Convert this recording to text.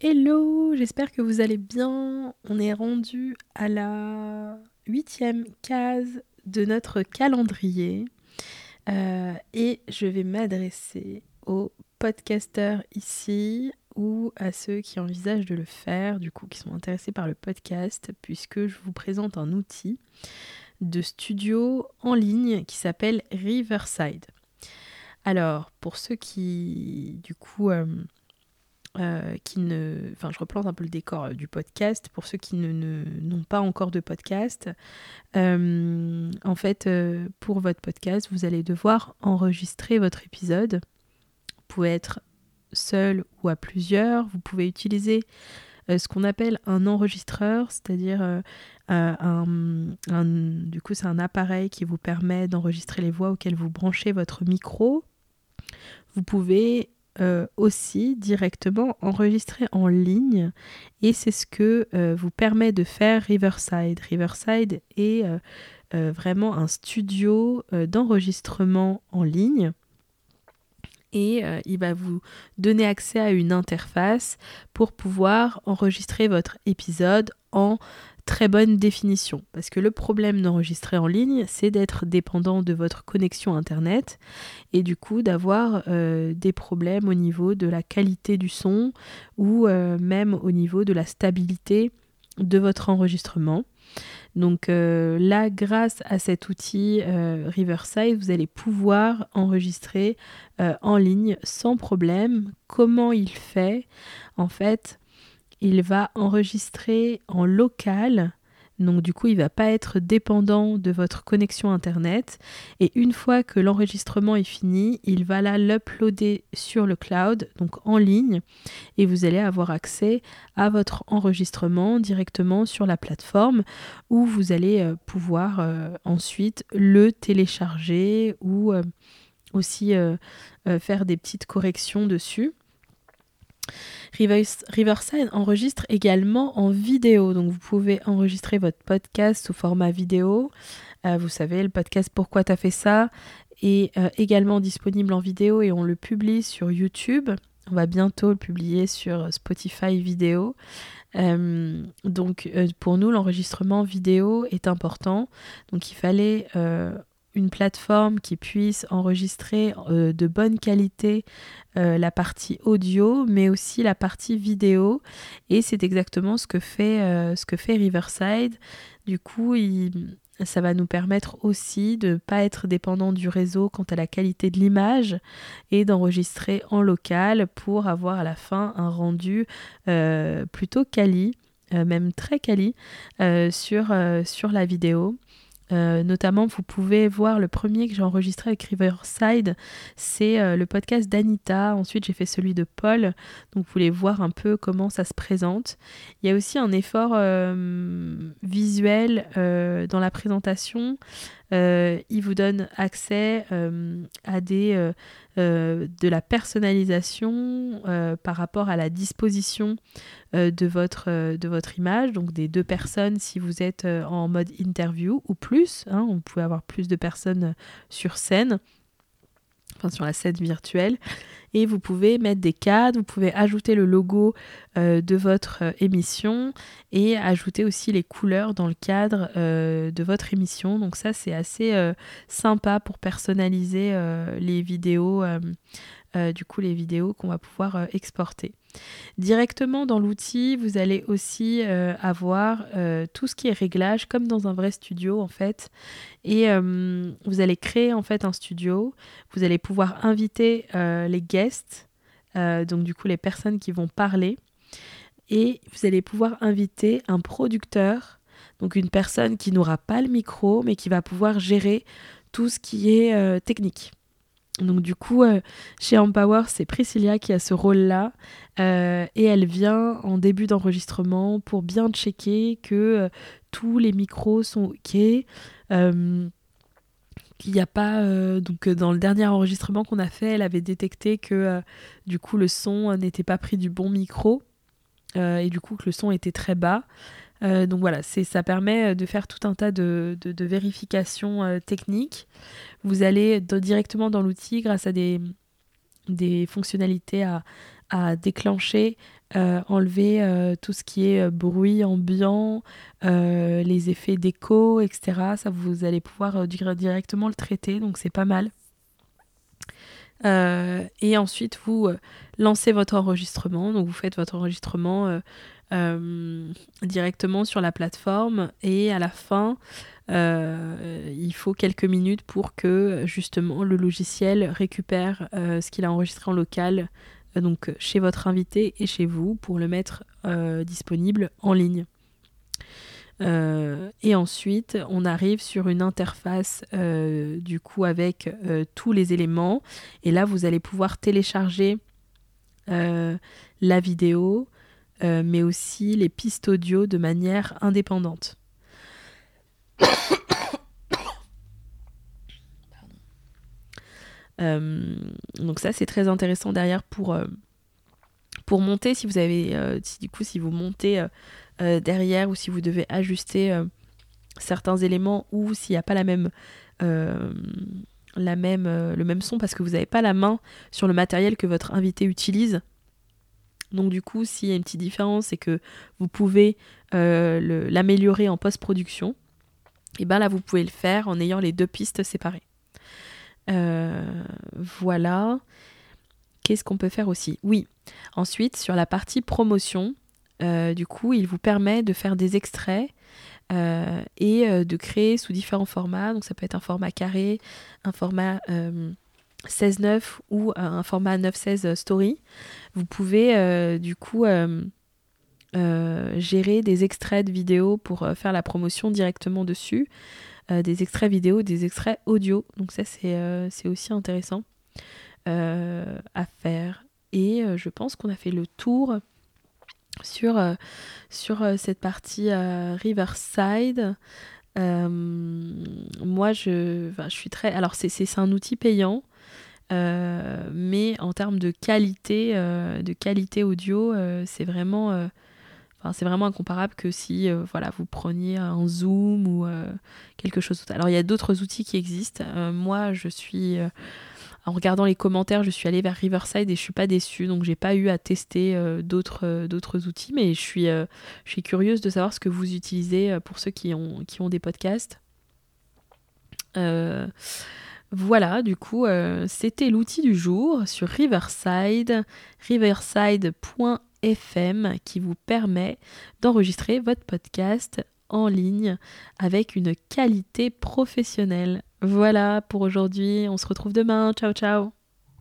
Hello, j'espère que vous allez bien. On est rendu à la huitième case de notre calendrier euh, et je vais m'adresser aux podcasteurs ici ou à ceux qui envisagent de le faire, du coup qui sont intéressés par le podcast, puisque je vous présente un outil de studio en ligne qui s'appelle Riverside. Alors, pour ceux qui, du coup, euh, euh, qui ne. Enfin, je replante un peu le décor euh, du podcast. Pour ceux qui ne, n'ont pas encore de podcast, euh, en fait, pour votre podcast, vous allez devoir enregistrer votre épisode. Vous pouvez être seul ou à plusieurs. Vous pouvez utiliser ce qu'on appelle un enregistreur, c'est-à-dire un, un, du coup, c'est un appareil qui vous permet d'enregistrer les voix auxquelles vous branchez votre micro. Vous pouvez euh, aussi directement enregistrer en ligne et c'est ce que euh, vous permet de faire Riverside. Riverside est euh, vraiment un studio d'enregistrement en ligne et il va vous donner accès à une interface pour pouvoir enregistrer votre épisode en très bonne définition. Parce que le problème d'enregistrer en ligne, c'est d'être dépendant de votre connexion Internet et du coup d'avoir euh, des problèmes au niveau de la qualité du son ou euh, même au niveau de la stabilité de votre enregistrement. Donc euh, là, grâce à cet outil Riverside, vous allez pouvoir enregistrer en ligne sans problème. Comment il fait? En fait, il va enregistrer en local. Donc du coup, il va pas être dépendant de votre connexion internet. Et une fois que l'enregistrement est fini, il va là l'uploader sur le cloud, donc en ligne, et vous allez avoir accès à votre enregistrement directement sur la plateforme où vous allez euh, pouvoir euh, ensuite le télécharger ou euh, aussi faire des petites corrections dessus. Riverside enregistre également en vidéo, donc vous pouvez enregistrer votre podcast sous format vidéo. Euh, vous savez, le podcast Pourquoi t'as fait ça est euh, également disponible en vidéo et on le publie sur YouTube. On va bientôt le publier sur Spotify vidéo. Euh, donc pour nous, l'enregistrement vidéo est important. Donc il fallait une plateforme qui puisse enregistrer euh, de bonne qualité euh, la partie audio, mais aussi la partie vidéo. Et c'est exactement ce que fait, euh, ce que fait Riverside. Du coup, ça va nous permettre aussi de ne pas être dépendant du réseau quant à la qualité de l'image et d'enregistrer en local pour avoir à la fin un rendu plutôt quali, même très quali, sur, sur la vidéo. Euh, notamment, vous pouvez voir le premier que j'ai enregistré avec Riverside, c'est euh, le podcast d'Anita. Ensuite, j'ai fait celui de Paul. Donc, vous voulez voir un peu comment ça se présente. Il y a aussi un effort euh, visuel dans la présentation. Il vous donne accès à des, de la personnalisation par rapport à la disposition euh, de, votre, euh, de votre image, donc des deux personnes si vous êtes euh, en mode interview ou plus. Hein, on peut avoir plus de personnes sur scène, enfin sur la scène virtuelle. Et vous pouvez mettre des cadres, vous pouvez ajouter le logo de votre émission et ajouter aussi les couleurs dans le cadre de votre émission. Donc ça c'est assez sympa pour personnaliser les vidéos, du coup les vidéos qu'on va pouvoir exporter. Directement dans l'outil, vous allez aussi euh, avoir euh, tout ce qui est réglage, comme dans un vrai studio en fait. Et euh, vous allez créer en fait un studio. Vous allez pouvoir inviter les guests, donc du coup les personnes qui vont parler. Et vous allez pouvoir inviter un producteur, donc une personne qui n'aura pas le micro, mais qui va pouvoir gérer tout ce qui est technique. Donc du coup, euh, chez Empower, c'est Priscilla qui a ce rôle-là euh, et elle vient en début d'enregistrement pour bien checker que euh, tous les micros sont ok, qu'il n'y a pas donc dans le dernier enregistrement qu'on a fait, elle avait détecté que du coup le son n'était pas pris du bon micro et du coup que le son était très bas. Euh, donc voilà, ça permet de faire tout un tas de, vérifications euh, techniques. Vous allez directement dans l'outil grâce à des, fonctionnalités à, à déclencher, enlever tout ce qui est bruit ambiant, les effets d'écho, etc. Ça, vous allez pouvoir directement le traiter, donc c'est pas mal. Et ensuite, vous lancez votre enregistrement. Donc, vous faites votre enregistrement directement sur la plateforme et à la fin, euh, il faut quelques minutes pour que justement le logiciel récupère euh, ce qu'il a enregistré en local, euh, donc chez votre invité et chez vous, pour le mettre disponible en ligne. Et ensuite, on arrive sur une interface du coup avec tous les éléments. Et là, vous allez pouvoir télécharger la vidéo, mais aussi les pistes audio de manière indépendante. Euh, donc ça c'est très intéressant derrière pour, euh, pour monter si vous avez euh, si, du coup si vous montez derrière ou si vous devez ajuster certains éléments ou s'il n'y a pas la même même, le même son parce que vous n'avez pas la main sur le matériel que votre invité utilise. Donc du coup, s'il y a une petite différence et que vous pouvez l'améliorer en post-production, et bien là vous pouvez le faire en ayant les deux pistes séparées. Euh, voilà. Qu'est-ce qu'on peut faire aussi? Oui. Ensuite, sur la partie promotion, euh, du coup, il vous permet de faire des extraits euh, et de créer sous différents formats. Donc ça peut être un format carré, un format 16-9 ou un format 9-16 story. Vous pouvez du coup gérer des extraits de vidéos pour faire la promotion directement dessus. Euh, des extraits vidéo, des extraits audio. Donc ça, c'est euh, aussi intéressant euh, à faire. Et je pense qu'on a fait le tour sur, sur cette partie Riverside. moi, je, je suis très... Alors, c'est un outil payant. mais en termes de qualité, de qualité audio, c'est vraiment c'est vraiment incomparable que si euh, voilà, vous preniez un Zoom ou euh, quelque chose. Alors il y a d'autres outils qui existent. Euh, moi, je suis en regardant les commentaires, je suis allée vers Riverside et je suis pas déçue, donc j'ai pas eu à tester d'autres d'autres outils, mais je suis je suis curieuse de savoir ce que vous utilisez pour ceux qui ont qui ont des podcasts. Voilà, du coup, c'était l'outil du jour sur Riverside, riverside.fr FM qui vous permet d'enregistrer votre podcast en ligne avec une qualité professionnelle. Voilà pour aujourd'hui, on se retrouve demain, ciao ciao